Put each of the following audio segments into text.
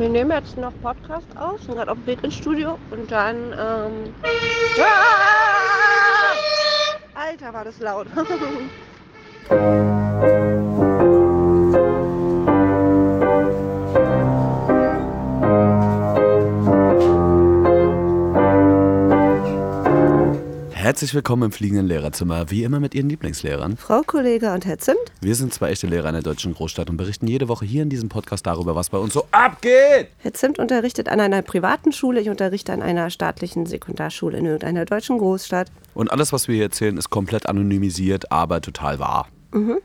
Wir nehmen jetzt noch Podcast auf, sind gerade auf dem Weg ins Studio und dann. Ähm, ah! Alter, war das laut. Herzlich willkommen im fliegenden Lehrerzimmer, wie immer mit Ihren Lieblingslehrern. Frau Kollege und Herr Zimt. Wir sind zwei echte Lehrer in der deutschen Großstadt und berichten jede Woche hier in diesem Podcast darüber, was bei uns so abgeht. Herr Zimt unterrichtet an einer privaten Schule, ich unterrichte an einer staatlichen Sekundarschule in irgendeiner deutschen Großstadt. Und alles, was wir hier erzählen, ist komplett anonymisiert, aber total wahr. Mhm.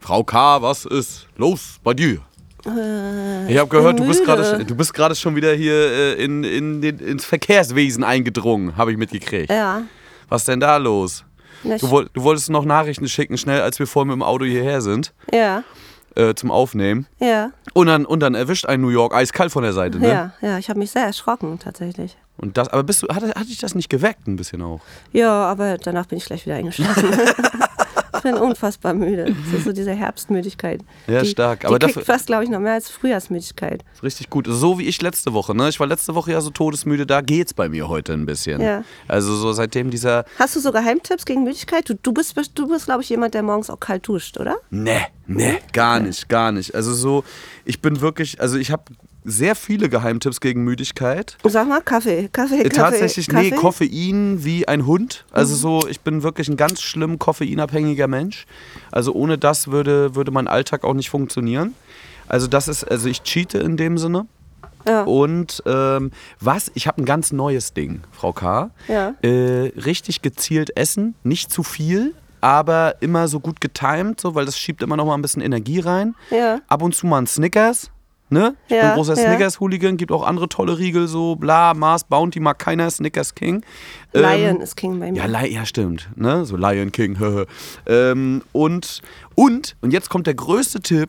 Frau K., was ist los bei dir? Äh, Ich habe gehört, du bist gerade du bist gerade schon wieder hier äh, in, in den, ins Verkehrswesen eingedrungen, habe ich mitgekriegt. Ja. Was denn da los? Du, woll- du wolltest noch Nachrichten schicken, schnell, als wir vorhin mit dem Auto hierher sind, Ja, äh, zum Aufnehmen. ja, Und dann, und dann erwischt ein New York eiskalt von der Seite, ne? ja, ja. Ich habe mich sehr erschrocken, tatsächlich. Und das, aber bist du, hat, hat dich das nicht geweckt ein bisschen auch? Ja, aber danach bin ich gleich wieder eingeschlafen. ich bin unfassbar müde. Das ist so diese Herbstmüdigkeit. Ja, die, stark. Die Aber kickt dafür- fast, glaube ich, noch mehr als Frühjahrsmüdigkeit. Richtig gut. So wie ich letzte Woche, ne? Ich war letzte Woche ja so todesmüde, da geht's bei mir heute ein bisschen. Ja. Also so seitdem dieser. Hast du so Geheimtipps gegen Müdigkeit? Du, du bist, du bist glaube ich, jemand, der morgens auch kalt duscht, oder? Ne, ne, gar nicht, gar nicht. Also so, ich bin wirklich, also ich habe sehr viele Geheimtipps gegen Müdigkeit. Sag mal, Kaffee, Kaffee, Äh, Kaffee. Tatsächlich, Kaffee? nee, Koffein wie ein Hund. Also so, ich bin wirklich ein ganz schlimm koffeinabhängiger Mensch. Also ohne das würde, würde mein Alltag auch nicht funktionieren. Also das ist, also ich cheate in dem Sinne. Ja. Und ähm, was? Ich habe ein ganz neues Ding, Frau K. Ja. Äh, richtig gezielt essen, nicht zu viel, aber immer so gut getimed, so, weil das schiebt immer noch mal ein bisschen Energie rein. Ja. Ab und zu mal ein Snickers. Ne? Ich Ja, bin großer ja. Snickers-Hooligan, gibt auch andere tolle Riegel, so bla, Mars, Bounty, mag keiner, Snickers King. Ähm, Lion ist King bei mir. ja, Li ja, stimmt. Ne? So Lion King. ähm, und, und, und jetzt kommt der größte Tipp,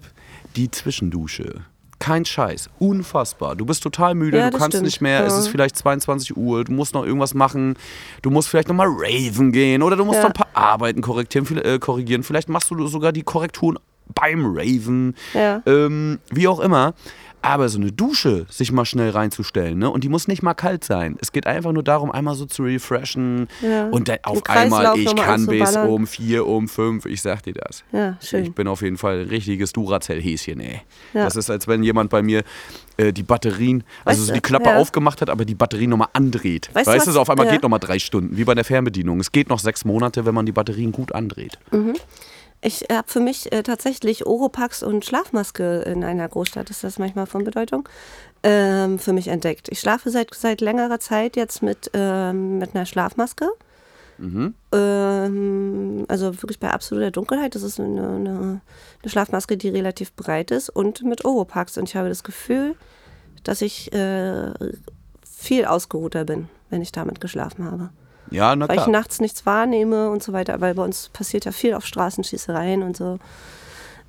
die Zwischendusche. Kein Scheiß. Unfassbar. Du bist total müde, Ja, du kannst stimmt. nicht mehr. Es ist vielleicht 22 Uhr, du musst noch irgendwas machen. Du musst vielleicht nochmal raven gehen oder du musst noch ein paar Arbeiten äh, korrigieren. Vielleicht machst du sogar die Korrekturen beim Raven. Ja. Ähm, wie auch immer. Aber so eine Dusche sich mal schnell reinzustellen, ne? Und die muss nicht mal kalt sein. Es geht einfach nur darum, einmal so zu refreshen. Ja. Und dann auf einmal, ich kann bis um vier, um fünf, ich sag dir das. Ja, schön. Ich bin auf jeden Fall ein richtiges Duracell-Häschen, ey. Ja. Das ist, als wenn jemand bei mir äh, die Batterien, also Weißt so die Klappe aufgemacht hat, aber die Batterie nochmal andreht. Weißt Weißt, du, so was- auf einmal geht nochmal drei Stunden, wie bei der Fernbedienung. Es geht noch sechs Monate, wenn man die Batterien gut andreht. Ich habe für mich äh, tatsächlich Oropax und Schlafmaske in einer Großstadt, ist das manchmal von Bedeutung, ähm, für mich entdeckt. Ich schlafe seit, seit längerer Zeit jetzt mit, ähm, mit einer Schlafmaske. Ähm, also wirklich bei absoluter Dunkelheit. Das ist eine, eine, eine Schlafmaske, die relativ breit ist und mit Oropax. Und ich habe das Gefühl, dass ich äh, viel ausgeruhter bin, wenn ich damit geschlafen habe. Ja, na Weil ich klar. nachts nichts wahrnehme und so weiter, weil bei uns passiert ja viel auf Straßenschießereien und so.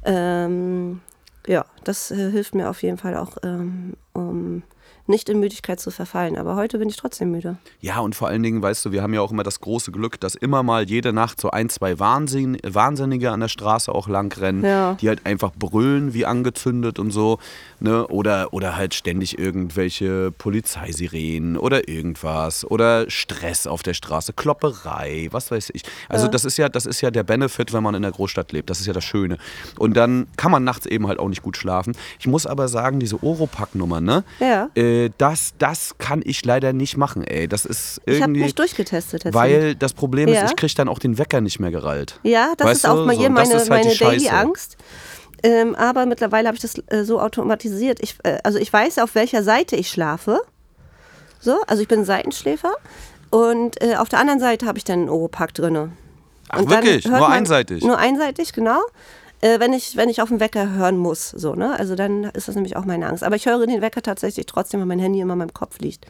Ähm, ja, das äh, hilft mir auf jeden Fall auch, ähm, um nicht in Müdigkeit zu verfallen. Aber heute bin ich trotzdem müde. Ja, und vor allen Dingen, weißt du, wir haben ja auch immer das große Glück, dass immer mal jede Nacht so ein, zwei Wahnsinn, Wahnsinnige an der Straße auch lang rennen, Ja. die halt einfach brüllen wie angezündet und so, ne? Oder, oder halt ständig irgendwelche Polizeisirenen oder irgendwas oder Stress auf der Straße, Klopperei, was weiß ich. Also das ist ja, das ist ja der Benefit, wenn man in der Großstadt lebt. Das ist ja das Schöne. Und dann kann man nachts eben halt auch nicht gut schlafen. Ich muss aber sagen, diese Oropack-Nummer, ne? Ja. Äh, das, das kann ich leider nicht machen, ey. Das ist Ich habe irgendwie. mich durchgetestet. tatsächlich. weil das Problem Ja. ist, ich kriege dann auch den Wecker nicht mehr gerallt. Ja, das Weißt ist auch mal So, hier das meine, halt meine Daily Scheiße. Angst. Ähm, aber mittlerweile habe ich das äh, so automatisiert. Ich, äh, also ich weiß, auf welcher Seite ich schlafe. So, also ich bin Seitenschläfer. Und äh, auf der anderen Seite habe ich dann einen Oropack drinne. Ach, wirklich? Nur man- einseitig? Nur einseitig, genau. Äh, wenn, ich, wenn ich auf den Wecker hören muss, so, ne? Also dann ist das nämlich auch meine Angst. Aber ich höre den Wecker tatsächlich trotzdem, weil mein Handy immer in meinem Kopf liegt.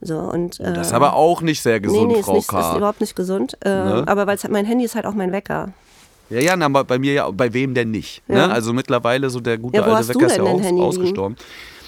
So, und, äh, Das ist aber auch nicht sehr gesund, nee, nee, ist, Frau nicht, ist K. überhaupt nicht gesund. Äh, Ne? Aber weil mein Handy ist halt auch mein Wecker. Ja, ja, na, bei mir ja, bei wem denn nicht? Ja. Ne? Also mittlerweile so der gute Ja, alte Wecker ist ja auch Handy liegen? ausgestorben.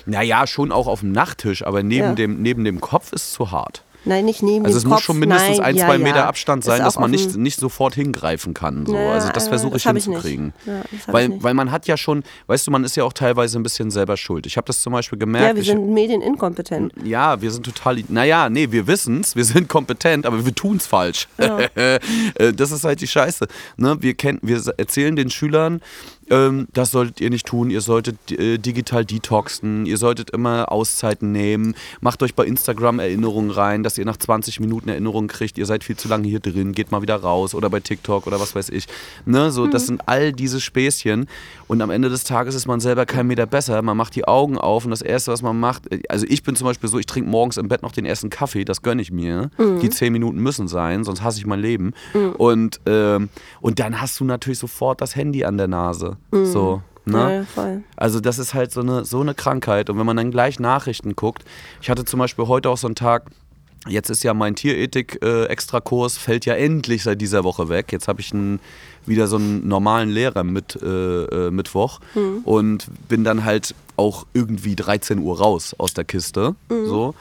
Naja, schon auch auf dem Nachttisch, aber neben, Ja. dem, neben dem Kopf ist zu hart. Nein, nicht neben Also es muss Kopf. schon mindestens Nein, ein, ja, zwei ja. Meter Abstand sein, dass man nicht, nicht sofort hingreifen kann. So. Ja, also das versuche ich ich hinzukriegen. Ja, das ich weil, weil man hat ja schon, weißt du, man ist ja auch teilweise ein bisschen selber schuld. Ich habe das zum Beispiel gemerkt. Ja, wir ich, sind medieninkompetent. ja, wir sind total. Naja, nee, wir wissen es, wir sind kompetent, aber wir tun es falsch. Äh, das ist halt die Scheiße. Ne? Wir, kennen, wir erzählen den Schülern, ähm, das solltet ihr nicht tun, ihr solltet äh, digital detoxen, ihr solltet immer Auszeiten nehmen, macht euch bei Instagram Erinnerungen rein, dass ihr nach 20 Minuten Erinnerungen kriegt, ihr seid viel zu lange hier drin, geht mal wieder raus oder bei TikTok oder was weiß ich. Ne? So, Das sind all diese Späßchen und am Ende des Tages ist man selber kein Meter besser, man macht die Augen auf und das Erste, was man macht, also ich bin zum Beispiel so, ich trinke morgens im Bett noch den ersten Kaffee, das gönne ich mir. Die 10 Minuten müssen sein, sonst hasse ich mein Leben. Und, ähm, und dann hast du natürlich sofort das Handy an der Nase. So. Ne? Ja. Also das ist halt so eine, so eine Krankheit. Und wenn man dann gleich Nachrichten guckt, ich hatte zum Beispiel heute auch so einen Tag, jetzt ist ja mein Tierethik-Extrakurs, fällt ja endlich seit dieser Woche weg. Jetzt habe ich einen, wieder so einen normalen Lehrer mit äh, äh, Mittwoch und bin dann halt auch irgendwie 13 Uhr raus aus der Kiste. So.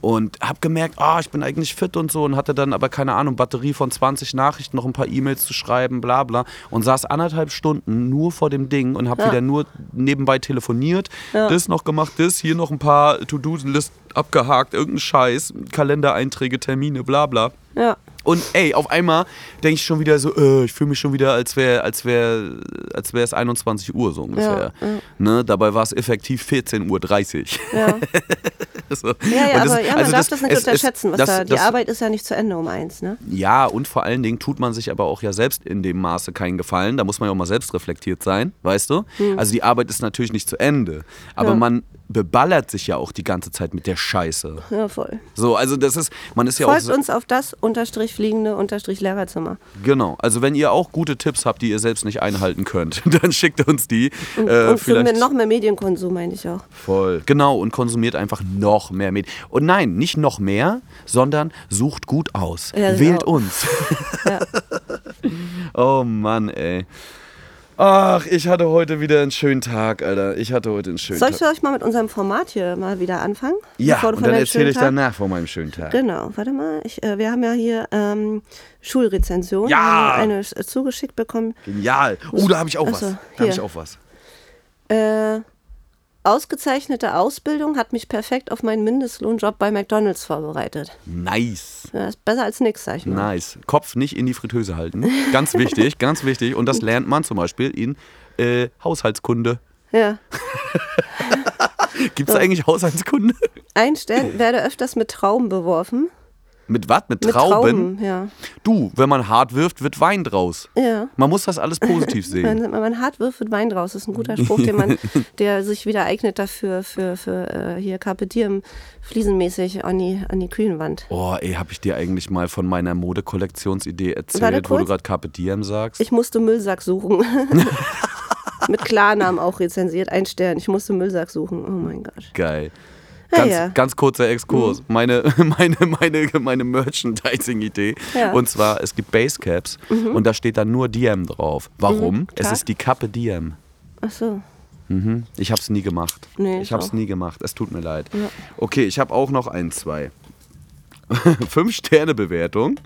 Und habe gemerkt, ah, ich bin eigentlich fit und so und hatte dann aber keine Ahnung, Batterie von 20 Nachrichten, noch ein paar E-Mails zu schreiben, bla bla. Und saß anderthalb Stunden nur vor dem Ding und habe Ja. wieder nur nebenbei telefoniert, Ja. das noch gemacht, das, hier noch ein paar To-Do-List abgehakt, irgendein Scheiß, Kalendereinträge, Termine, bla bla. Ja. Und ey, auf einmal denke ich schon wieder so, äh, ich fühle mich schon wieder, als wäre als wär, als wär es 21 Uhr so ungefähr. Ja, ja. Ne? Dabei war es effektiv 14.30 Uhr. Ja. so. Ja, ja, das- aber ja, man also darf das, nicht es- unterschätzen. Was das- da, die das- Arbeit ist ja nicht zu Ende um eins, ne? Ja, und vor allen Dingen tut man sich aber auch ja selbst in dem Maße keinen Gefallen. Da muss man ja auch mal selbst reflektiert sein, weißt du? Also die Arbeit ist natürlich nicht zu Ende. Aber Hm. Man beballert sich ja auch die ganze Zeit mit der Scheiße. Ja, voll. So, also das ist, man ist ja auch. Folgt uns auf das unterstrich fliegende unterstrich Lehrerzimmer. Genau. Also wenn ihr auch gute Tipps habt, die ihr selbst nicht einhalten könnt, dann schickt uns die. Und, Äh, und noch mehr Medienkonsum, meine ich auch. Voll. Genau, und konsumiert einfach noch mehr Medien. Und nein, nicht noch mehr, sondern sucht gut aus. Ja, Wählt genau. uns. Ja. oh Mann, ey. Ach, ich hatte heute wieder einen schönen Tag, Alter. Ich hatte heute einen schönen Soll ich Tag. für euch mal mit unserem Format hier mal wieder anfangen? Ja, Bevor du und dann erzähle ich Tag- danach von meinem schönen Tag. Genau, warte mal. Ich, äh, wir haben ja hier ähm, Schulrezension. Ja! Haben Eine äh, zugeschickt bekommen. Genial. Oh, da habe ich auch Ach was. Da habe ich auch was. Äh, ausgezeichnete Ausbildung hat mich perfekt auf meinen Mindestlohnjob bei McDonalds vorbereitet. Nice. Ja, ist besser als nix, sag ich mal. Nice. Kopf nicht in die Fritteuse halten. Ganz wichtig, ganz wichtig. Und das lernt man zum Beispiel in äh, Haushaltskunde. Ja. Gibt es eigentlich Haushaltskunde? Ein Stern werde öfters mit Trauben beworfen. Mit was? Mit Mit Trauben? Trauben, ja. Du, wenn man hart wirft, wird Wein draus. Ja. Man muss das alles positiv sehen. Wenn man hart wirft, wird Wein draus. Das ist ein guter Spruch, den man, der sich wieder eignet dafür, für, für äh, hier Carpe Diem fliesenmäßig an die, an die Küchenwand. Oh, ey, hab ich dir eigentlich mal von meiner Modekollektionsidee erzählt, wo du gerade Carpe Diem sagst? Ich musste Müllsack suchen. Mit Klarnamen auch rezensiert. Ein Stern. Ich musste Müllsack suchen. Oh mein Gott. Geil. Ja, Ganz, ja. Mhm. ganz kurzer Exkurs. Meine, meine, meine, meine Merchandising-Idee. Ja. Mhm. Und zwar, es gibt Basecaps und da steht dann nur Diem drauf. Warum? es klar. ist die Kappe Diem. Ach so. Mhm. Ich hab's nie gemacht. Nee, ich hab's auch. nie gemacht. Es tut mir leid. Okay, ich habe auch noch ein, zwei. Fünf Sterne Bewertung.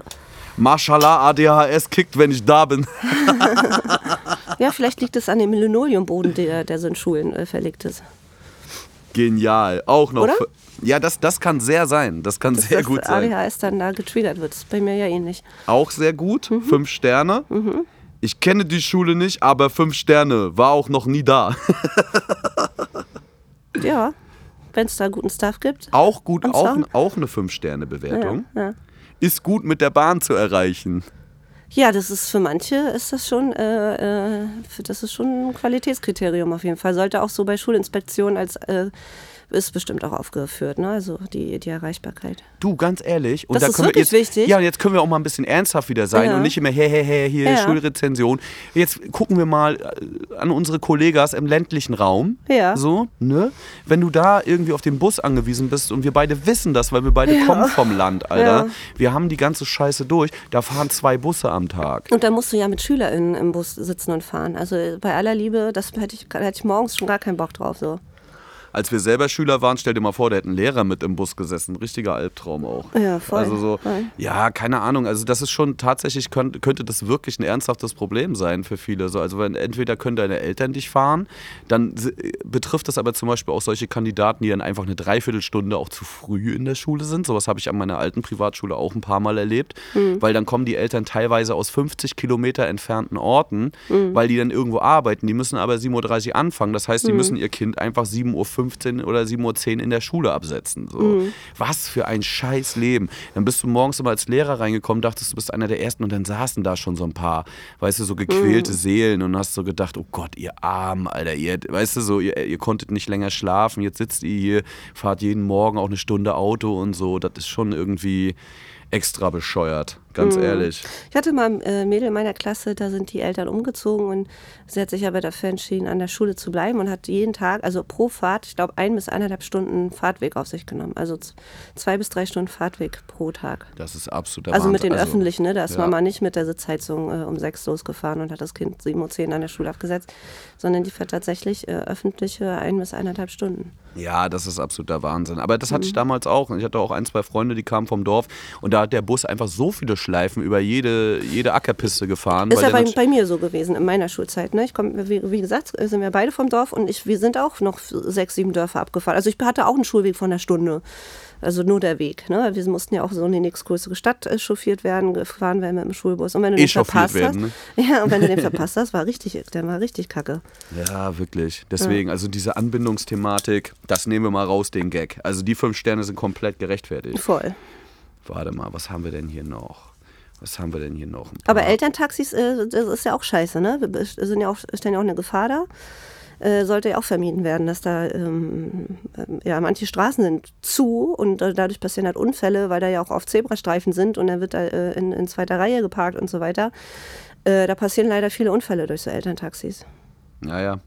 Mashallah, ADHS kickt, wenn ich da bin. Ja, vielleicht liegt es an dem Linoleumboden, der, der so in Schulen äh, verlegt ist. Genial. Auch noch. Oder? Ja, das, das kann sehr sein. Das kann sehr dass gut sein. ADHS dann da getriggert wird. Das ist bei mir ja ähnlich. Auch sehr gut. Mhm. Fünf Sterne. Ich kenne die Schule nicht, aber fünf Sterne. War auch noch nie da. Ja, wenn es da guten Stuff gibt. Auch gut, auch, auch eine fünf Sterne Bewertung. Ja, ja. Ist gut mit der Bahn zu erreichen. Ja, das ist für manche ist das schon, äh, äh, das ist schon ein Qualitätskriterium auf jeden Fall. Sollte auch so bei Schulinspektionen als äh, ist bestimmt auch aufgeführt, ne? Also die, die Erreichbarkeit. Du, ganz ehrlich. Und Das da ist wir wirklich jetzt, wichtig. Ja, und jetzt können wir auch mal ein bisschen ernsthaft wieder sein Ja. und nicht immer, hey, hey, hey, hier Ja. Schulrezension. Jetzt gucken wir mal äh, an unsere Kollegas im ländlichen Raum. Ja. So, ne? Wenn du da irgendwie auf den Bus angewiesen bist und wir beide wissen das, weil wir beide kommen vom Land, Alter. Ja. Wir haben die ganze Scheiße durch. Da fahren zwei Busse am Tag. Und da musst du ja mit SchülerInnen im Bus sitzen und fahren. Also bei aller Liebe, das hätte ich, da hätte ich morgens schon gar keinen Bock drauf. So. Als wir selber Schüler waren, stell dir mal vor, da hätte ein Lehrer mit im Bus gesessen. Richtiger Albtraum auch. Ja, voll. Also so, voll. ja, keine Ahnung. Also das ist schon tatsächlich, könnte, könnte das wirklich ein ernsthaftes Problem sein für viele. So, also wenn entweder können deine Eltern dich fahren, dann betrifft das aber zum Beispiel auch solche Kandidaten, die dann einfach eine Dreiviertelstunde auch zu früh in der Schule sind. Sowas habe ich an meiner alten Privatschule auch ein paar Mal erlebt, weil dann kommen die Eltern teilweise aus 50 Kilometer entfernten Orten, weil die dann irgendwo arbeiten. Die müssen aber 7.30 Uhr anfangen. Das heißt, die müssen ihr Kind einfach 7.15 Uhr oder 7.10 Uhr in der Schule absetzen. So. Was für ein scheiß Leben. Dann bist du morgens immer als Lehrer reingekommen, dachtest, du bist einer der Ersten und dann saßen da schon so ein paar, weißt du, so gequälte Seelen und hast so gedacht, oh Gott, ihr Armen, Alter, ihr, weißt du, so, ihr, ihr konntet nicht länger schlafen, jetzt sitzt ihr hier, fahrt jeden Morgen auch eine Stunde Auto und so. Das ist schon irgendwie extra bescheuert, ganz ehrlich. Ich hatte mal ein äh, Mädel in meiner Klasse, da sind die Eltern umgezogen und sie hat sich aber dafür entschieden, an der Schule zu bleiben und hat jeden Tag, also pro Fahrt, ich glaube, ein bis eineinhalb Stunden Fahrtweg auf sich genommen. Also zwei bis drei Stunden Fahrtweg pro Tag. Das ist absolut Also mit den Wahnsinn. Öffentlichen, ne? Da ist ja. man mal nicht mit der Sitzheizung äh, um sechs losgefahren und hat das Kind 7.10 Uhr an der Schule abgesetzt, sondern die fährt tatsächlich äh, öffentliche ein bis eineinhalb Stunden. Ja, das ist absoluter Wahnsinn. Aber das hatte ich Mhm. damals auch. Ich hatte auch ein, zwei Freunde, die kamen vom Dorf und da hat der Bus einfach so viele Schleifen über jede, jede Ackerpiste gefahren. Ist ja bei, bei mir so gewesen in meiner Schulzeit. Ne? Ich komm, wie, wie gesagt, sind wir beide vom Dorf und ich, wir sind auch noch sechs, sieben Dörfer abgefahren. Also ich hatte auch einen Schulweg von einer Stunde. Also nur der Weg. Ne? Wir mussten ja auch so in die nächstgrößere Stadt äh, chauffiert werden, gefahren werden mit dem Schulbus. Und wenn du den Echauffiert verpasst werden, hast, ja, und wenn du den verpasst hast, war richtig, der war richtig kacke. Ja, wirklich. Deswegen, also diese Anbindungsthematik, das nehmen wir mal raus, den Gag. Also die fünf Sterne sind komplett gerechtfertigt. Voll. Warte mal, was haben wir denn hier noch? Was haben wir denn hier noch? Aber paar- Elterntaxis, äh, das ist ja auch scheiße, ne? Wir sind ja auch, stellen ja auch eine Gefahr da. Äh, sollte ja auch vermieden werden, dass da, ähm, ähm, ja, manche Straßen sind zu und äh, dadurch passieren halt Unfälle, weil da ja auch oft Zebrastreifen sind und dann wird da äh, in, in zweiter Reihe geparkt und so weiter. Äh, da passieren leider viele Unfälle durch so Elterntaxis. Naja.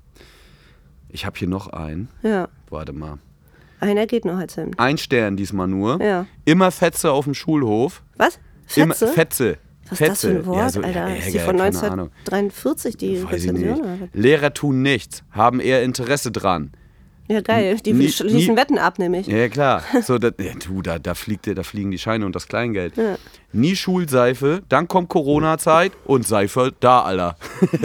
Ich habe hier noch einen. Ja, Warte mal. einer geht noch als Hemd. Ein Stern diesmal nur. Ja. Immer Fetze auf dem Schulhof. Was? Immer Fetze? Fetze. Was ist das für Fetze. ein Wort, Ja, so, Alter? ja, ist die von keine Ahnung. 1943 die Rezension? Lehrer tun nichts, haben eher Interesse dran. Ja, geil. Die Nie- schließen nie- Wetten ab, nämlich. Ja, klar. So, da, ja, du, da, da, fliegt, da fliegen die Scheine und das Kleingeld. Ja. Nie Schulseife, dann kommt Corona-Zeit und Seife da, Alter.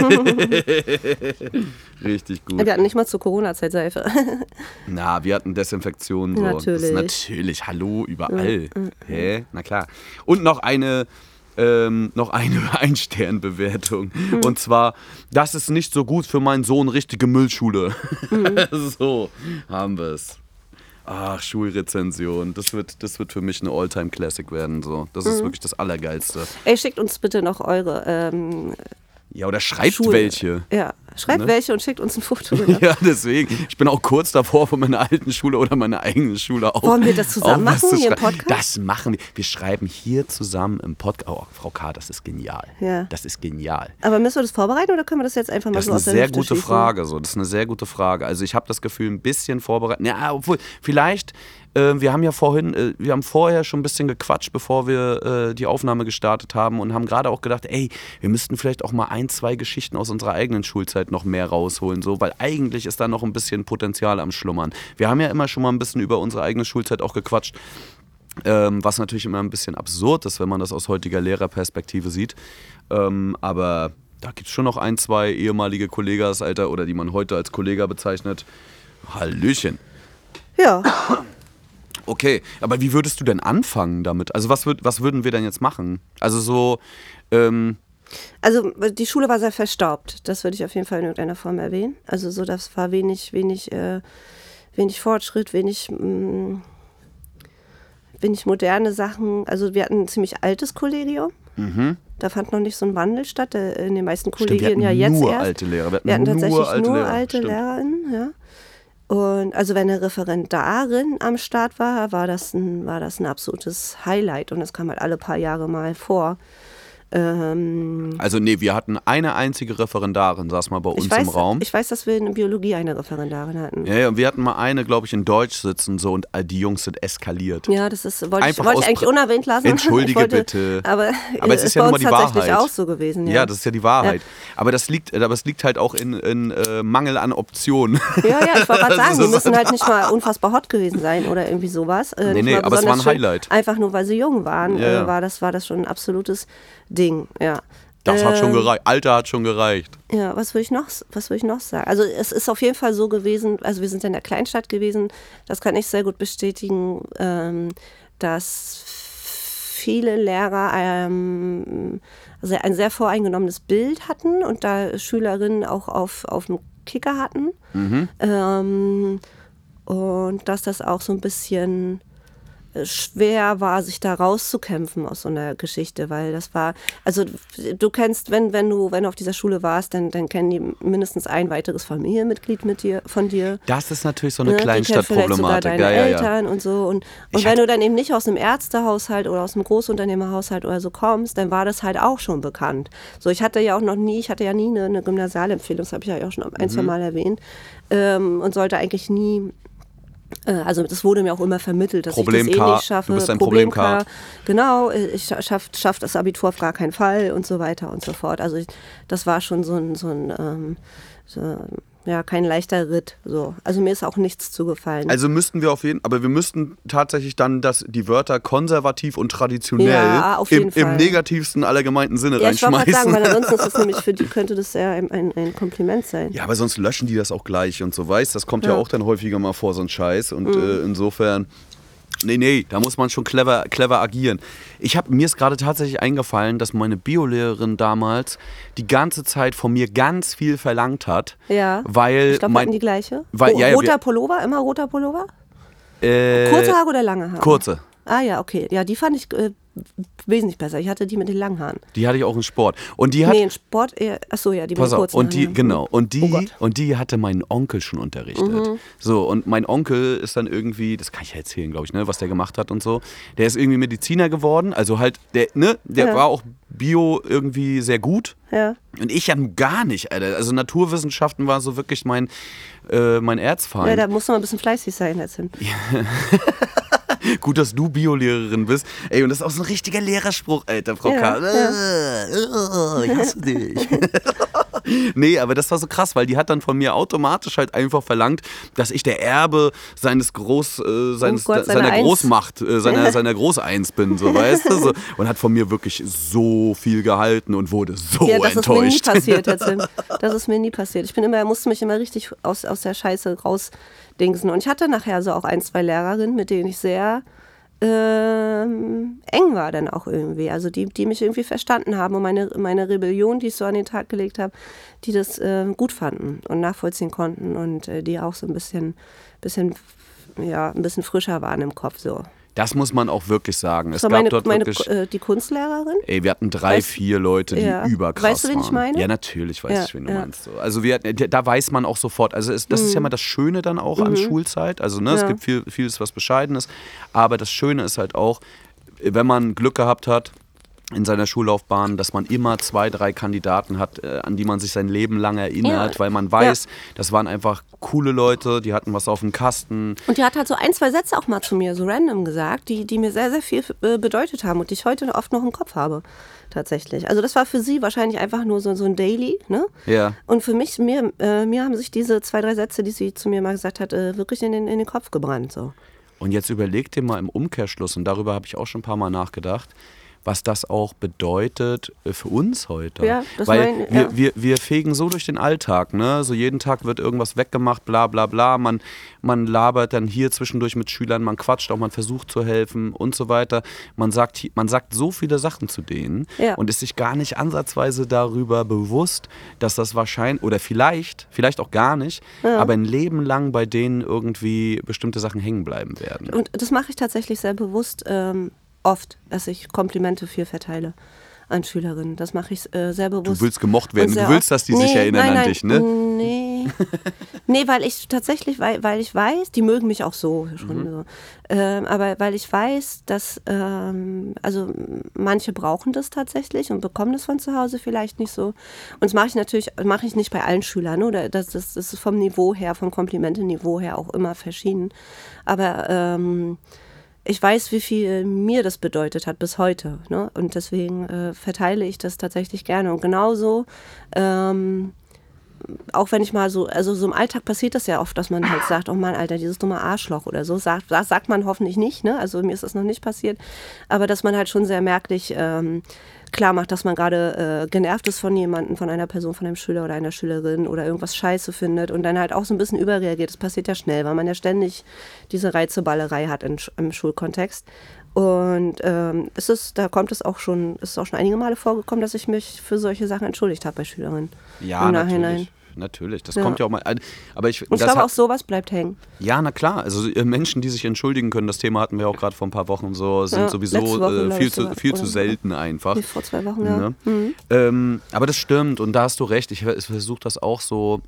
Richtig gut. Wir hatten nicht mal zur Corona-Zeit Seife. Na, wir hatten Desinfektion. So. Natürlich. natürlich, hallo, überall. Hä? Na klar. Und noch eine, ähm, noch eine Ein-Stern-Bewertung. Und zwar, das ist nicht so gut für meinen Sohn, richtige Müllschule. so haben wir es. Ach, Schulrezension. Das wird, das wird für mich eine All-Time-Classic werden. So. Das ist wirklich das Allergeilste. Ey, schickt uns bitte noch eure. Ähm, Ja, oder schreibt Schule. welche. ja, schreibt Ne? welche und schickt uns ein Foto. Ja, deswegen. Ich bin auch kurz davor, von meiner alten Schule oder meiner eigenen Schule auch. Wollen wir das zusammen machen zu hier im. Podcast? Das machen wir. Wir schreiben hier zusammen im Podcast. Oh, Frau K., das ist genial. Ja. Das ist genial. Aber müssen wir das vorbereiten oder können wir das jetzt einfach mal Das ist so eine aus der sehr Hüfte gute schießen? Frage. So. Das ist eine sehr gute Frage. Also ich habe das Gefühl, ein bisschen vorbereitet. Ja, obwohl, vielleicht, äh, wir haben ja vorhin, äh, wir haben vorher schon ein bisschen gequatscht, bevor wir äh, die Aufnahme gestartet haben und haben gerade auch gedacht, ey, wir müssten vielleicht auch mal ein, zwei Geschichten aus unserer eigenen Schulzeit noch mehr rausholen, so, weil eigentlich ist da noch ein bisschen Potenzial am Schlummern. Wir haben ja immer schon mal ein bisschen über unsere eigene Schulzeit auch gequatscht. Ähm, was natürlich immer ein bisschen absurd ist, wenn man das aus heutiger Lehrerperspektive sieht. Ähm, aber da gibt es schon noch ein, zwei ehemalige Kollegas, Alter, oder die man heute als Kollega bezeichnet. Hallöchen. Ja, Okay, aber wie würdest du denn anfangen damit? Also was, würd, was würden wir denn jetzt machen? Also so, ähm, also die Schule war sehr verstaubt. Das würde ich auf jeden Fall in irgendeiner Form erwähnen. Also so, das war wenig, wenig, äh, wenig Fortschritt, wenig, mh, wenig moderne Sachen. Also wir hatten ein ziemlich altes Kollegium. Da fand noch nicht so ein Wandel statt. Der, in den meisten Mhm. Kollegien wir hatten ja jetzt nur erst. alte Lehrer. Wir hatten tatsächlich nur alte nur Lehrer. alte stimmt. Lehrerinnen, ja. Und also wenn eine Referendarin am Start war, war das ein, war das ein absolutes Highlight und das kam halt alle paar Jahre mal vor. Ähm, Also nee, wir hatten eine einzige Referendarin, saß mal bei uns weiß, im Raum. ich weiß, dass wir in Biologie eine Referendarin hatten. ja, ja, und wir hatten mal eine, glaube ich, in Deutsch sitzen so und äh, die Jungs sind eskaliert. Ja, das ist, wollte ich, wollte ich eigentlich unerwähnt lassen. Entschuldige wollte, bitte. Aber, Aber es ist ja nun mal die tatsächlich Wahrheit. auch so gewesen. Ja, Ja, das ist ja die Wahrheit. Aber das liegt, aber es liegt halt auch in, in äh, Mangel an Optionen. ja, ja, ich wollte gerade sagen, die müssen halt nicht mal unfassbar hot gewesen sein oder irgendwie sowas. Äh, Nee, nee, aber es war ein besonders schön. Highlight. Einfach nur, weil sie jung waren, Ja, ja. Äh, war, das, war das schon ein absolutes Ding, ja. Das hat schon Ähm, gereicht. Alter hat schon gereicht. Ja, was würde ich noch, was würde ich noch sagen? Also es ist auf jeden Fall so gewesen, also wir sind in der Kleinstadt gewesen, das kann ich sehr gut bestätigen, ähm, dass viele Lehrer ähm, also ein sehr voreingenommenes Bild hatten und da Schülerinnen auch auf, auf dem Kicker hatten. Ähm, und dass das auch so ein bisschen schwer war, sich da rauszukämpfen aus so einer Geschichte, weil das war, also du kennst, wenn, wenn du, wenn du auf dieser Schule warst, dann, dann kennen die mindestens ein weiteres Familienmitglied mit dir, von dir. Das ist natürlich so eine Ne? Kleinstadtproblematik. deine Ja, ja, ja. Eltern und so. Und, und wenn du dann eben nicht aus einem Ärztehaushalt oder aus einem Großunternehmerhaushalt oder so kommst, dann war das halt auch schon bekannt. So, ich hatte ja auch noch nie, ich hatte ja nie eine, eine Gymnasialempfehlung, das habe ich ja auch schon ein, Mhm. zwei Mal erwähnt, ähm, und sollte eigentlich nie also das wurde mir auch immer vermittelt, dass ich das eh nicht schaffe. du bist ein Problem-K. Problem-K. Genau, äh, ich scha- schaff, schaff das Abitur auf gar keinen Fall und so weiter und so fort. Also ich, das war schon so ein, so ein ähm, so, ja, kein leichter Ritt. So. Also mir ist auch nichts zugefallen. Also müssten wir auf jeden aber wir müssten tatsächlich dann das, die Wörter konservativ und traditionell Ja, im, im negativsten aller gemeinten Sinne ja, ich reinschmeißen. sagen, weil ansonsten ist das nämlich für die könnte das ja ein, ein, ein Kompliment sein. Ja, aber sonst löschen die das auch gleich und so, weißt Das kommt ja, Ja. Mhm. auch dann häufiger mal vor, so ein Scheiß. Und äh, insofern, nee, nee, da muss man schon clever, clever agieren. Ich hab, mir ist gerade tatsächlich eingefallen, dass meine Biolehrerin damals die ganze Zeit von mir ganz viel verlangt hat. Ja. Weil Ich glaube, wir hatten die gleiche. weil- ja, ja, roter Pullover, immer roter Pullover? äh, Kurze Haare oder lange Haare? Kurze. Ah ja, okay. Ja, die fand ich äh, wesentlich besser. Ich hatte die mit den langen Haaren. Die hatte ich auch in Sport. Und die hat. nee, in Sport eher. Achso, ja, die mit Pass auf, kurzen und die, Haaren. genau, und die, Oh und die hatte meinen Onkel schon unterrichtet. Mhm. So, und mein Onkel ist dann irgendwie, das kann ich ja erzählen, glaube ich, ne, was der gemacht hat und so. Der ist irgendwie Mediziner geworden, also halt, der, ne, der Ja. war auch Bio irgendwie sehr gut. Ja. Und ich ja gar nicht, Alter. Also Naturwissenschaften war so wirklich mein, äh, mein Erzfeind. ja, da musst du mal ein bisschen fleißig sein als hin. Gut, dass du Biolehrerin bist. Ey, und das ist auch so ein richtiger Lehrerspruch, Alter, Frau Ja, K. Äh, äh, ich hasse dich. nee, aber das war so krass, weil die hat dann von mir automatisch halt einfach verlangt, dass ich der Erbe seines Groß, äh, seines, Oh Gott, seine seiner Eins. Großmacht, äh, seiner, seiner Großeins bin, so weißt du? So. Und hat von mir wirklich so viel gehalten und wurde so ja, das ist mir nie enttäuscht. passiert, Herr. Das ist mir nie passiert. Ich bin immer, musste mich immer richtig aus, aus der Scheiße rausdingsen. Und ich hatte nachher so auch ein, zwei Lehrerinnen, mit denen ich sehr ähm, eng war dann auch irgendwie. Also die, die mich irgendwie verstanden haben und meine, meine Rebellion, die ich so an den Tag gelegt habe, die das äh, gut fanden und nachvollziehen konnten und äh, die auch so ein bisschen, bisschen, ja, ein bisschen frischer waren im Kopf so. Das muss man auch wirklich sagen. Es gab meine, dort meine wirklich. äh, die Kunstlehrerin. Ey, wir hatten drei, Weißt- vier Leute, die Ja. überkrass Weißt du, wen waren. ich meine? Ja, natürlich weiß Ja, ich, wen du ja. meinst. So. Also wir, da weiß man auch sofort, also es, das ist ja Mhm. mal das Schöne dann auch an Schulzeit. Also ne, es gibt viel, vieles, was Bescheidenes. Aber das Schöne ist halt auch, wenn man Glück gehabt hat, in seiner Schullaufbahn, dass man immer zwei, drei Kandidaten hat, äh, an die man sich sein Leben lang erinnert, Ja. weil man weiß, das waren einfach coole Leute, die hatten was auf dem Kasten. Und die hat halt so ein, zwei Sätze auch mal zu mir so random gesagt, die, die mir sehr, sehr viel äh, bedeutet haben und die ich heute oft noch im Kopf habe. Tatsächlich. Also das war für sie wahrscheinlich einfach nur so, so ein Daily, ne? Ja. Und für mich, mir, äh, mir haben sich diese zwei, drei Sätze, die sie zu mir mal gesagt hat, äh, wirklich in den, in den Kopf gebrannt. So. Und jetzt überleg dir mal im Umkehrschluss, und darüber habe ich auch schon ein paar Mal nachgedacht, was das auch bedeutet äh, für uns heute. Ja, das Weil mein- wir, ja. wir, wir fegen so durch den Alltag, ne? So jeden Tag wird irgendwas weggemacht, bla bla bla. Man, man labert dann hier zwischendurch mit Schülern, man quatscht auch, man versucht zu helfen und so weiter. Man sagt, man sagt so viele Sachen zu denen Ja. und ist sich gar nicht ansatzweise darüber bewusst, dass das wahrscheinlich, oder vielleicht, vielleicht auch gar nicht, aber ein Leben lang bei denen irgendwie bestimmte Sachen hängen bleiben werden. Und das mache ich tatsächlich sehr bewusst ähm, oft, dass ich Komplimente viel verteile an Schülerinnen. Das mache ich äh, sehr bewusst. Du willst gemocht werden. Du willst, dass die sich erinnern nein, an nein, dich, ne? Nee, Nee. nee, weil ich tatsächlich, weil, weil ich weiß, die mögen mich auch so schon so. Ähm, aber weil ich weiß, dass ähm, also manche brauchen das tatsächlich und bekommen das von zu Hause vielleicht nicht so. Und das mache ich natürlich, mache ich nicht bei allen Schülern, oder? Das, das, das ist vom Niveau her, vom Komplimente-Niveau her auch immer verschieden. Aber ähm, ich weiß, wie viel mir das bedeutet hat bis heute. Ne? Und deswegen äh, verteile ich das tatsächlich gerne. Und genauso, ähm, auch wenn ich mal so, also so im Alltag passiert das ja oft, dass man halt sagt, oh Mann, Alter, dieses dumme Arschloch oder so. Sagt, das sagt man hoffentlich nicht, ne? Also mir ist das noch nicht passiert. Aber dass man halt schon sehr merklich ähm, klar macht, dass man gerade äh, genervt ist von jemandem, von einer Person, von einem Schüler oder einer Schülerin oder irgendwas scheiße findet und dann halt auch so ein bisschen überreagiert. Das passiert ja schnell, weil man ja ständig diese Reizeballerei hat in, im Schulkontext. Und ähm, es ist, da kommt es auch schon, es ist auch schon einige Male vorgekommen, dass ich mich für solche Sachen entschuldigt habe bei Schülerinnen. Ja, Im Nachhinein. Natürlich, das ja. kommt ja auch mal. Aber ich, ich glaube, auch sowas bleibt hängen. Ja, na klar. Also äh, Menschen, die sich entschuldigen können, das Thema hatten wir auch gerade vor ein paar Wochen so, sind ja, sowieso Woche, äh, viel, zu, viel zu selten einfach. Wie vor zwei Wochen, ja. Ne? Mhm. Ähm, aber das stimmt und da hast du recht. Ich, ich versuche das auch so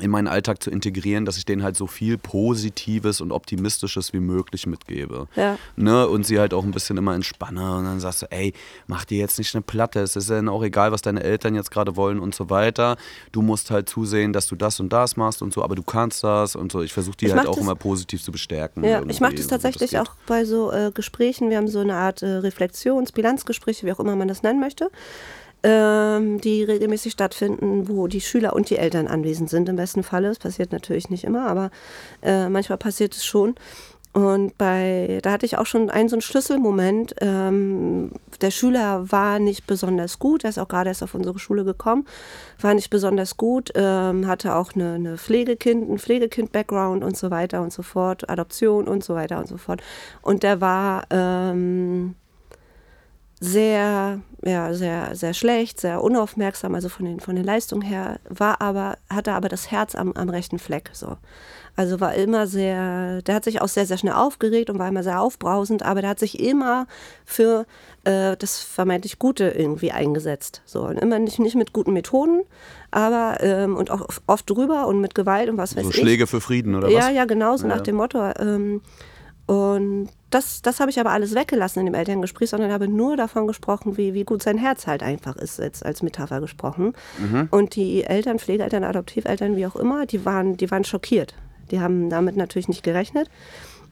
in meinen Alltag zu integrieren, dass ich denen halt so viel Positives und Optimistisches wie möglich mitgebe. Ja. Ne? Und sie halt auch ein bisschen immer entspanne und dann sagst du, ey, mach dir jetzt nicht eine Platte, es ist ja dann auch egal, was deine Eltern jetzt gerade wollen und so weiter. Du musst halt zusehen, dass du das und das machst und so, aber du kannst das und so. Ich versuche die ich halt auch immer positiv zu bestärken. Ja, ich mache das tatsächlich das auch bei so äh, Gesprächen. Wir haben so eine Art äh, Reflexions-, Bilanzgespräche, wie auch immer man das nennen möchte ähm, die regelmäßig stattfinden, wo die Schüler und die Eltern anwesend sind im besten Falle. Das passiert natürlich nicht immer, aber äh, manchmal passiert es schon. Und bei, da hatte ich auch schon einen so einen Schlüsselmoment. Ähm, der Schüler war nicht besonders gut, er ist auch gerade erst auf unsere Schule gekommen, war nicht besonders gut, ähm, hatte auch eine, eine Pflegekind, ein Pflegekind-Background und so weiter und so fort, Adoption und so weiter und so fort. Und der war ähm, sehr, ja, sehr, sehr schlecht, sehr unaufmerksam, also von den, von den Leistungen her, war aber, hatte aber das Herz am, am rechten Fleck, so. Also war immer sehr, der hat sich auch sehr, sehr schnell aufgeregt und war immer sehr aufbrausend, aber der hat sich immer für äh, das vermeintlich Gute irgendwie eingesetzt. So, und immer nicht, nicht mit guten Methoden, aber ähm, und auch oft drüber und mit Gewalt und was weiß so ich. Schläge für Frieden oder ja, was? Ja, ja, genau, so ja. nach dem Motto. Ähm, und das, das habe ich aber alles weggelassen in dem Elterngespräch, sondern habe nur davon gesprochen, wie, wie gut sein Herz halt einfach ist, jetzt als Metapher gesprochen. Mhm. Und die Eltern, Pflegeeltern, Adoptiveltern, wie auch immer, die waren, die waren schockiert. Die haben damit natürlich nicht gerechnet.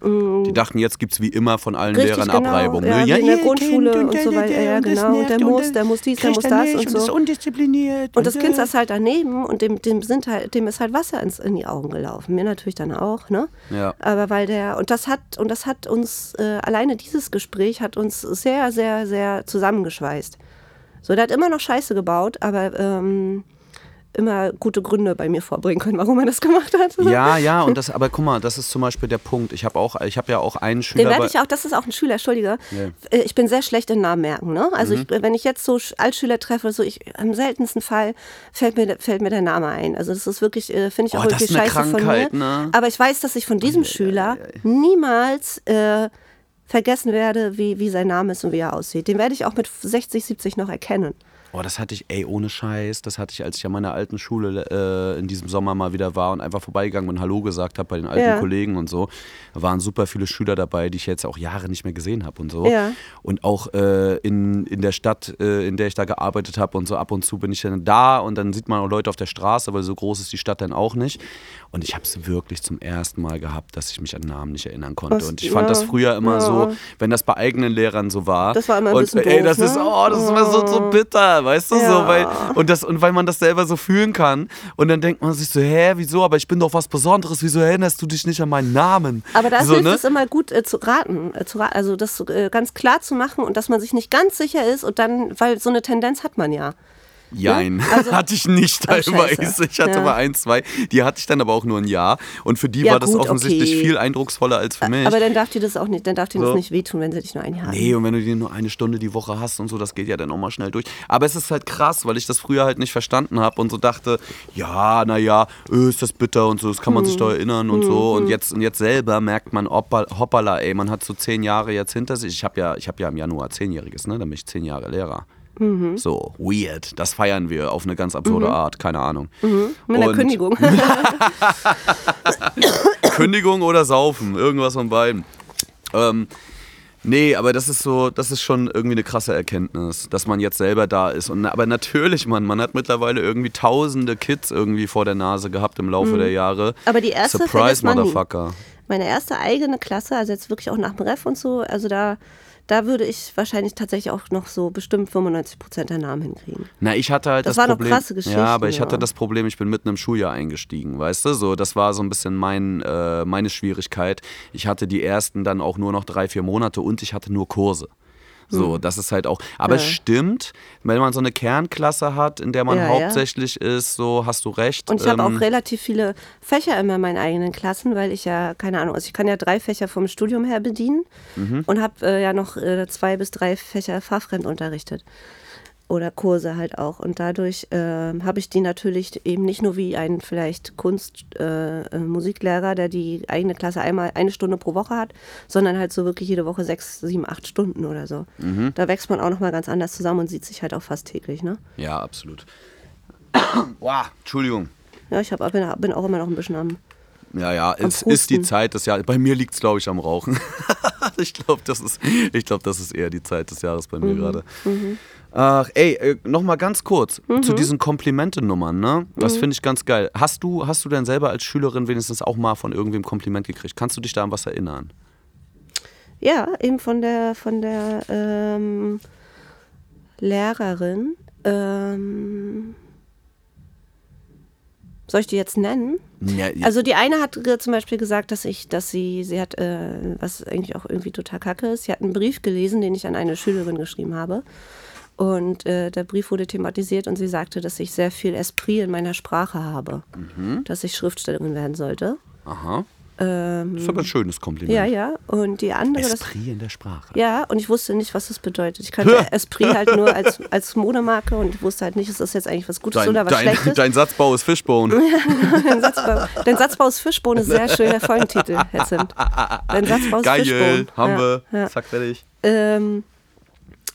Mm. Die dachten, jetzt gibt es wie immer von allen Richtig, Lehrern genau. Abreibung. Ja, ne? ja, in der Grundschule und, und so weiter. Ja, genau. Und der muss, der muss dies, der muss das und so. Und ist undiszipliniert. Und das Kind saß halt daneben und dem, dem, sind halt, dem ist halt Wasser ins, in die Augen gelaufen. Mir natürlich dann auch, ne? Ja. Aber weil der, und das hat, und das hat uns, äh, alleine dieses Gespräch hat uns sehr, sehr, sehr zusammengeschweißt. So, der hat immer noch Scheiße gebaut, aber ähm, immer gute Gründe bei mir vorbringen können, warum er das gemacht hat. Ja, ja, und das, aber guck mal, das ist zum Beispiel der Punkt. Ich habe auch, ich habe ja auch einen Schüler. Den werde ich auch, das ist auch ein Schüler, Entschuldige. Ja. Äh, ich bin sehr schlecht in Namen merken, ne? Also mhm. ich, wenn ich jetzt so Altschüler treffe, so ich, im seltensten Fall fällt mir, fällt mir der Name ein. Also das ist wirklich, äh, finde ich auch oh, wirklich scheiße Krankheit, von mir. Ne? Aber ich weiß, dass ich von diesem oh, Schüler ja, niemals äh, vergessen werde, wie, wie sein Name ist und wie er aussieht. Den werde ich auch mit 60, 70 noch erkennen. Oh, das hatte ich, ey, ohne Scheiß, das hatte ich, als ich an meiner alten Schule äh, in diesem Sommer mal wieder war und einfach vorbeigegangen bin, Hallo gesagt habe bei den alten ja. Kollegen und so. Da waren super viele Schüler dabei, die ich jetzt auch Jahre nicht mehr gesehen habe und so. Ja. Und auch äh, in, in der Stadt, äh, in der ich da gearbeitet habe und so ab und zu bin ich dann da und dann sieht man auch Leute auf der Straße, weil so groß ist die Stadt dann auch nicht. Und ich habe es wirklich zum ersten Mal gehabt, dass ich mich an Namen nicht erinnern konnte. Was? Und ich fand ja. das früher immer so, wenn das bei eigenen Lehrern so war. Das war immer ein und, bisschen ey, doof, das ne? ist, oh, das ist immer so, so bitter, weißt du so, weil und, das, und weil man das selber so fühlen kann. Und dann denkt man sich so, hä, wieso? Aber ich bin doch was Besonderes. Wieso erinnerst du dich nicht an meinen Namen? Aber da so, hilft ne? es immer gut äh, zu raten, äh, zu raten, also das äh, ganz klar zu machen und dass man sich nicht ganz sicher ist und dann, weil so eine Tendenz hat man ja. Jein, ja? also, hatte ich nicht teilweise. Ich hatte ja. mal ein, zwei, die hatte ich dann aber auch nur ein Jahr. Und für die ja, war das gut, offensichtlich okay. viel eindrucksvoller als für mich. Aber dann darf dir das auch nicht, dann darf dir so. das nicht wehtun, wenn sie dich nur ein Jahr haben. Nee, und wenn du die nur eine Stunde die Woche hast und so, das geht ja dann auch mal schnell durch. Aber es ist halt krass, weil ich das früher halt nicht verstanden habe und so dachte, ja, naja, öh, ist das bitter und so, das kann man hm. sich doch erinnern und hm. so. Und hm. jetzt, und jetzt selber merkt man, hoppala, ey, man hat so zehn Jahre jetzt hinter sich. Ich habe ja, hab ja im Januar zehnjähriges, ne? Dann bin ich zehn Jahre Lehrer. So, weird. Das feiern wir auf eine ganz absurde Art, keine Ahnung. Mit einer Und- Kündigung. Kündigung oder Saufen, irgendwas von beiden. Ähm, nee, aber das ist so, das ist schon irgendwie eine krasse Erkenntnis, dass man jetzt selber da ist. Und, aber natürlich, man, man hat mittlerweile irgendwie tausende Kids irgendwie vor der Nase gehabt im Laufe der Jahre. Aber die erste Surprise. Motherfucker. Meine erste eigene Klasse, also jetzt wirklich auch nach dem Ref und so, also da, da würde ich wahrscheinlich tatsächlich auch noch so bestimmt 95 Prozent der Namen hinkriegen. Na, ich hatte halt Das das, waren doch Problem. krasse Geschichten, ja, aber ich hatte ja. das Problem, ich bin mitten im Schuljahr eingestiegen, weißt du? So, das war so ein bisschen mein, äh, meine Schwierigkeit. Ich hatte die ersten dann auch nur noch drei, vier Monate und ich hatte nur Kurse. So, das ist halt auch. Aber es Hm. Ja. stimmt, wenn man so eine Kernklasse hat, in der man Ja, ja. hauptsächlich ist, so hast du recht. Und ich habe ähm, auch relativ viele Fächer immer in meinen eigenen Klassen, weil ich ja, keine Ahnung, also ich kann ja drei Fächer vom Studium her bedienen Mhm. und habe äh, ja noch äh, zwei bis drei Fächer Fachfremd unterrichtet. Oder Kurse halt auch. Und dadurch äh, habe ich die natürlich eben nicht nur wie ein vielleicht Kunst-Musiklehrer, äh, Musiklehrer, der die eigene Klasse einmal eine Stunde pro Woche hat, sondern halt so wirklich jede Woche sechs, sieben, acht Stunden oder so. Mhm. Da wächst man auch nochmal ganz anders zusammen und sieht sich halt auch fast täglich, ne? Ja, absolut. wow, Entschuldigung. Ja, ich hab, bin, bin auch immer noch ein bisschen am Ja, ja, Am es ist die. Zeit des Jahres. Bei mir liegt es, glaube ich, am Rauchen. ich glaube, das, ist- ich glaub, das ist eher die Zeit des Jahres bei mir gerade. Ach, ey, äh, nochmal ganz kurz zu diesen Komplimente-Nummern, ne? Das finde ich ganz geil. Hast du, hast du denn selber als Schülerin wenigstens auch mal von irgendwem Kompliment gekriegt? Kannst du dich da an was erinnern? Ja, eben von der von der ähm, Lehrerin. Ähm, soll ich die jetzt nennen? Ja, Also die eine hat zum Beispiel gesagt, dass ich, dass sie, sie hat, äh, was eigentlich auch irgendwie total kacke ist, sie hat einen Brief gelesen, den ich an eine Schülerin geschrieben habe. Und äh, der Brief wurde thematisiert und sie sagte, dass ich sehr viel Esprit in meiner Sprache habe, dass ich Schriftstellerin werden sollte. aha. Ähm, Das ist aber ein schönes Kompliment. ja, ja. Und die andere, das, Esprit in der Sprache. ja, und ich wusste nicht, was das bedeutet. Ich kannte Esprit halt nur als, als Modemarke und ich wusste halt nicht, ist das jetzt eigentlich was Gutes Dein, oder was dein, Schlechtes. dein Satzbau ist Fishbone. Dein Satzbau, dein Satzbau ist Fischbohnen, ist sehr schöner Folgentitel, Herr Zimt. Dein Satzbau ist Geil, Fischbohnen. haben ja, wir. Ja. Zack, fertig. Ähm,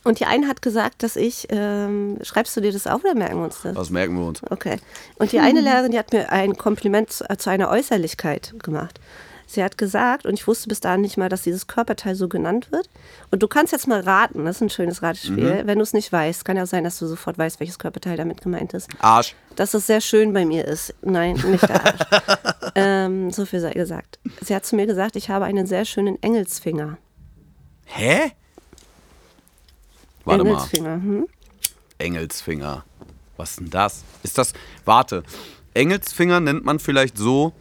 und die eine hat gesagt, dass ich, ähm, schreibst du dir das auf oder merken wir uns das? Das merken wir uns. Okay. Und die eine Lehrerin, die hat mir ein Kompliment zu, zu einer Äußerlichkeit gemacht. Sie hat gesagt, und ich wusste bis dahin nicht mal, dass dieses Körperteil so genannt wird. Und du kannst jetzt mal raten, das ist ein schönes Ratespiel. Wenn du es nicht weißt, kann ja auch sein, dass du sofort weißt, welches Körperteil damit gemeint ist. Arsch. Dass es sehr schön bei mir ist. Nein, nicht der Arsch. ähm, so viel sei gesagt. Sie hat zu mir gesagt, ich habe einen sehr schönen Engelsfinger. Hä? Warte mal. Engelsfinger. Hm? Engelsfinger. Was ist denn das? Ist das. Warte. Engelsfinger nennt man vielleicht so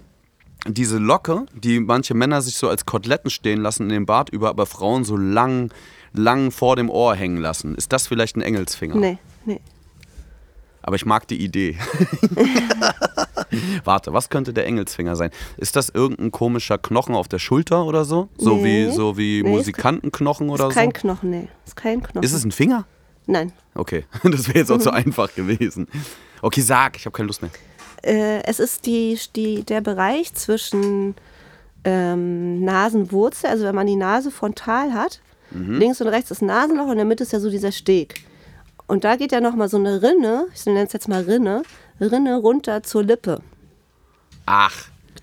diese Locke, die manche Männer sich so als Koteletten stehen lassen in den Bart über, aber Frauen so lang, lang vor dem Ohr hängen lassen. Ist das vielleicht ein Engelsfinger? Nee, nee. Aber ich mag die Idee. Warte, was könnte der Engelsfinger sein? Ist das irgendein komischer Knochen auf der Schulter oder so? So Nee. wie, so wie Nee, ist- Musikantenknochen oder Ist kein so? Knochen, nee. Ist kein Knochen. Ist es ein Finger? Nein. Okay, das wäre jetzt auch zu einfach gewesen. Okay, sag, ich habe keine Lust mehr. Äh, es ist die, die, der Bereich zwischen ähm, Nasenwurzel, also wenn man die Nase frontal hat, links und rechts das Nasenloch und in der Mitte ist ja so dieser Steg. Und da geht ja nochmal so eine Rinne, ich nenne es jetzt mal Rinne, Rinne runter zur Lippe. Ach,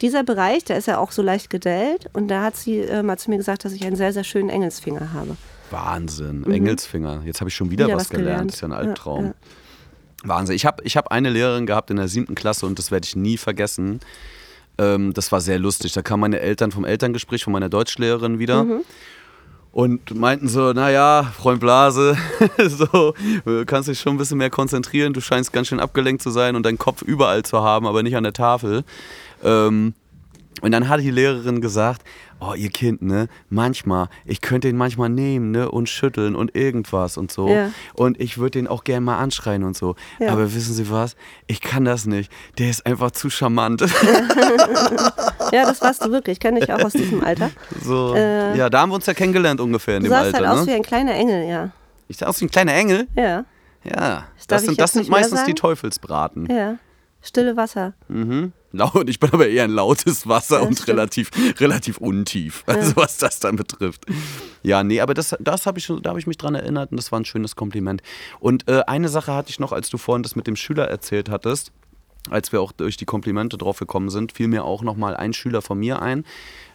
Dieser Bereich, der ist ja auch so leicht gedellt und da hat sie äh, mal zu mir gesagt, dass ich einen sehr, sehr schönen Engelsfinger habe. Wahnsinn, Engelsfinger. Jetzt habe ich schon wieder Wieder was was gelernt. gelernt. Das ist ja ein Ja, Albtraum. ja. Wahnsinn. Ich habe ich hab eine Lehrerin gehabt in der siebten Klasse und das werde ich nie vergessen. Ähm, das war sehr lustig. Da kamen meine Eltern vom Elterngespräch von meiner Deutschlehrerin wieder. Mhm. Und meinten so, naja, Freund Blase, so, kannst dich schon ein bisschen mehr konzentrieren, du scheinst ganz schön abgelenkt zu sein und deinen Kopf überall zu haben, aber nicht an der Tafel. Ähm, und dann hat die Lehrerin gesagt, oh, ihr Kind, ne, manchmal, ich könnte ihn manchmal nehmen, ne, und schütteln und irgendwas und so. Ja. Und ich würde den auch gerne mal anschreien und so. Ja. Aber wissen Sie was? Ich kann das nicht. Der ist einfach zu charmant. Ja, das warst du wirklich. Kenne ich auch aus diesem Alter. so. Äh, ja, da haben wir uns ja kennengelernt ungefähr in Du dem sahst Alter. halt aus ne? wie ein kleiner Engel, ja. Ich sah aus wie ein kleiner Engel. Ja, Ja. Das Das sind, das sind meistens die? Teufelsbraten. ja. Stille Wasser. Und ich bin aber eher ein lautes Wasser Ja, und stimmt. relativ, relativ untief, also was das dann betrifft. Ja, nee, aber das, das habe ich, da habe ich mich dran erinnert und das war ein schönes Kompliment. Und äh, eine Sache hatte ich noch, als du vorhin das mit dem Schüler erzählt hattest, als wir auch durch die Komplimente drauf gekommen sind, fiel mir auch nochmal ein Schüler von mir ein.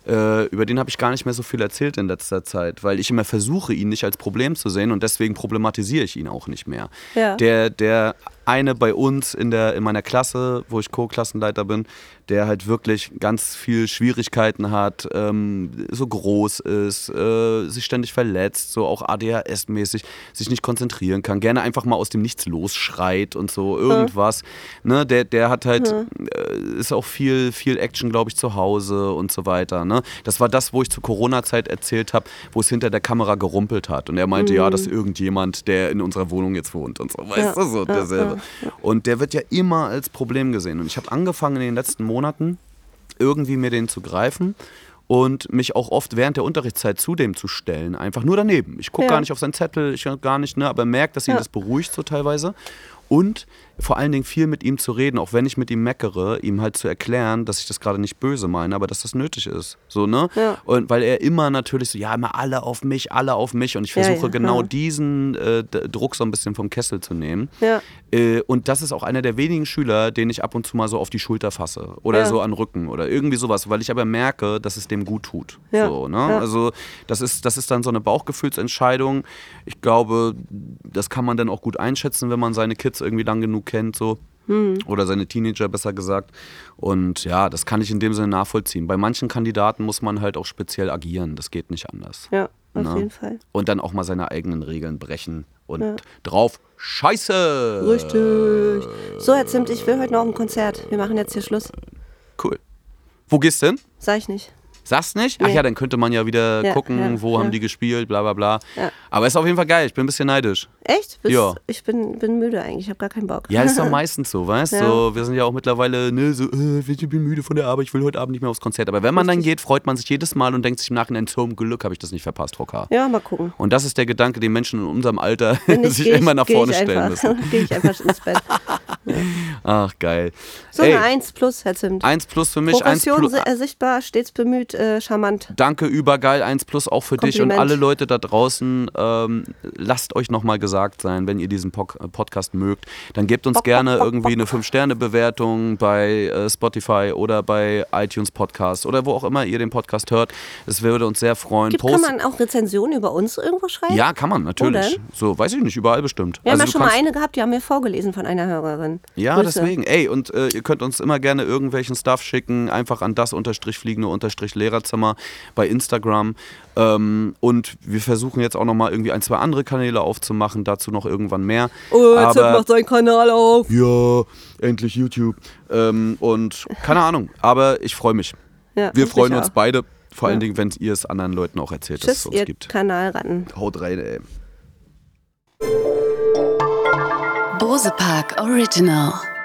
Äh, über den habe ich gar nicht mehr so viel erzählt in letzter Zeit, weil ich immer versuche, ihn nicht als Problem zu sehen und deswegen problematisiere ich ihn auch nicht mehr. Ja. Der, der eine bei uns in, der, in meiner Klasse, wo ich Co-Klassenleiter bin, der halt wirklich ganz viel Schwierigkeiten hat, ähm, so groß ist, äh, sich ständig verletzt, so auch ADHS-mäßig, sich nicht konzentrieren kann, gerne einfach mal aus dem Nichts losschreit und so irgendwas. Ne, der, der hat halt, äh, ist auch viel, viel Action, glaube ich, zu Hause und so weiter. Ne? Das war das, wo ich zur Corona-Zeit erzählt habe, wo es hinter der Kamera gerumpelt hat. Und er meinte, ja, das ist irgendjemand, der in unserer Wohnung jetzt wohnt und so, weißt Ja, du, so ja, derselbe. Und der wird ja immer als Problem gesehen. Und ich habe angefangen in den letzten Monaten, irgendwie mir den zu greifen und mich auch oft während der Unterrichtszeit zu dem zu stellen. Einfach nur daneben. Ich gucke Ja. gar nicht auf seinen Zettel, ich gar nicht, ne, aber merke, dass ihn Ja. das beruhigt so teilweise. Und vor allen Dingen viel mit ihm zu reden, auch wenn ich mit ihm meckere, ihm halt zu erklären, dass ich das gerade nicht böse meine, aber dass das nötig ist. So, ne? Ja. Und weil er immer natürlich so, ja, immer alle auf mich, alle auf mich. Und ich versuche ja, genau ja. diesen äh, Druck so ein bisschen vom Kessel zu nehmen. Äh, und das ist auch einer der wenigen Schüler, den ich ab und zu mal so auf die Schulter fasse oder so an Rücken oder irgendwie sowas, weil ich aber merke, dass es dem gut tut. So, ne? Also das ist, das ist dann so eine Bauchgefühlsentscheidung. Ich glaube, das kann man dann auch gut einschätzen, wenn man seine Kids irgendwie lang genug kennt. So. Hm. Oder seine Teenager besser gesagt. Und ja, das kann ich in dem Sinne nachvollziehen. Bei manchen Kandidaten muss man halt auch speziell agieren. Das geht nicht anders. Ja, auf Na? jeden Fall. Und dann auch mal seine eigenen Regeln brechen und Ja. drauf Scheiße! Richtig. So, Herr Zimt, ich will heute noch ein Konzert. Wir machen jetzt hier Schluss. Cool. Wo gehst du hin? Sag ich nicht. Sagst nicht? Ach Nee. ja, dann könnte man ja wieder Ja, gucken, ja, wo haben ja. die gespielt, bla bla bla. Aber ist auf jeden Fall geil, ich bin ein bisschen neidisch. Echt? Bist, Ja. Ich bin, bin müde eigentlich. Ich habe gar keinen Bock. Ja, ist doch meistens so, weißt du? So, wir sind ja auch mittlerweile, ne, so, äh, ich bin müde von der Arbeit, ich will heute Abend nicht mehr aufs Konzert. Aber wenn man dann geht, freut man sich jedes Mal und denkt sich im Nachhinein, zum Glück habe ich das nicht verpasst, K. Ja, mal gucken. Und das ist der Gedanke, den Menschen in unserem Alter sich ich- immer nach vorne stellen einfach, müssen. Gehe ich einfach ins Bett. Ach, geil. So Ey, eine 1 plus, Herr Zimt. eins plus für mich, Progression plus. si- äh, sichtbar, stets bemüht, äh, charmant. Danke, übergeil, 1 plus auch für dich und Kompliment. alle Leute da draußen. Ähm, lasst euch nochmal gesagt sein, wenn ihr diesen Pok- äh, Podcast mögt, dann gebt uns Bock, gerne bock, irgendwie eine 5-Sterne-Bewertung bei äh, Spotify oder bei iTunes Podcast oder wo auch immer ihr den Podcast hört. Es würde uns sehr freuen. Gibt, kann man auch Rezensionen über uns irgendwo schreiben? ja, kann man, natürlich. denn? So, weiß ich nicht, überall bestimmt. Wir haben ja schon mal eine gehabt, die haben wir vorgelesen von einer Hörerin. Ja, Grüße. deswegen. Ey, und äh, ihr könnt uns immer gerne irgendwelchen Stuff schicken, einfach an das unterstrich fliegende unterstrich Lehrerzimmer bei Instagram. Ähm, und wir versuchen jetzt auch nochmal irgendwie ein, zwei andere Kanäle aufzumachen, dazu noch irgendwann mehr. Oh, Zimt Aber- macht seinen Kanal auf. Ja, endlich YouTube. Ähm, und keine Ahnung, aber ich freue mich. Ja, Wir freuen auch. uns beide, vor allen Ja. Dingen, wenn ihr es anderen Leuten auch erzählt, dass es uns ihr gibt. Kanalratten. Haut rein, ey. Bose Park Original.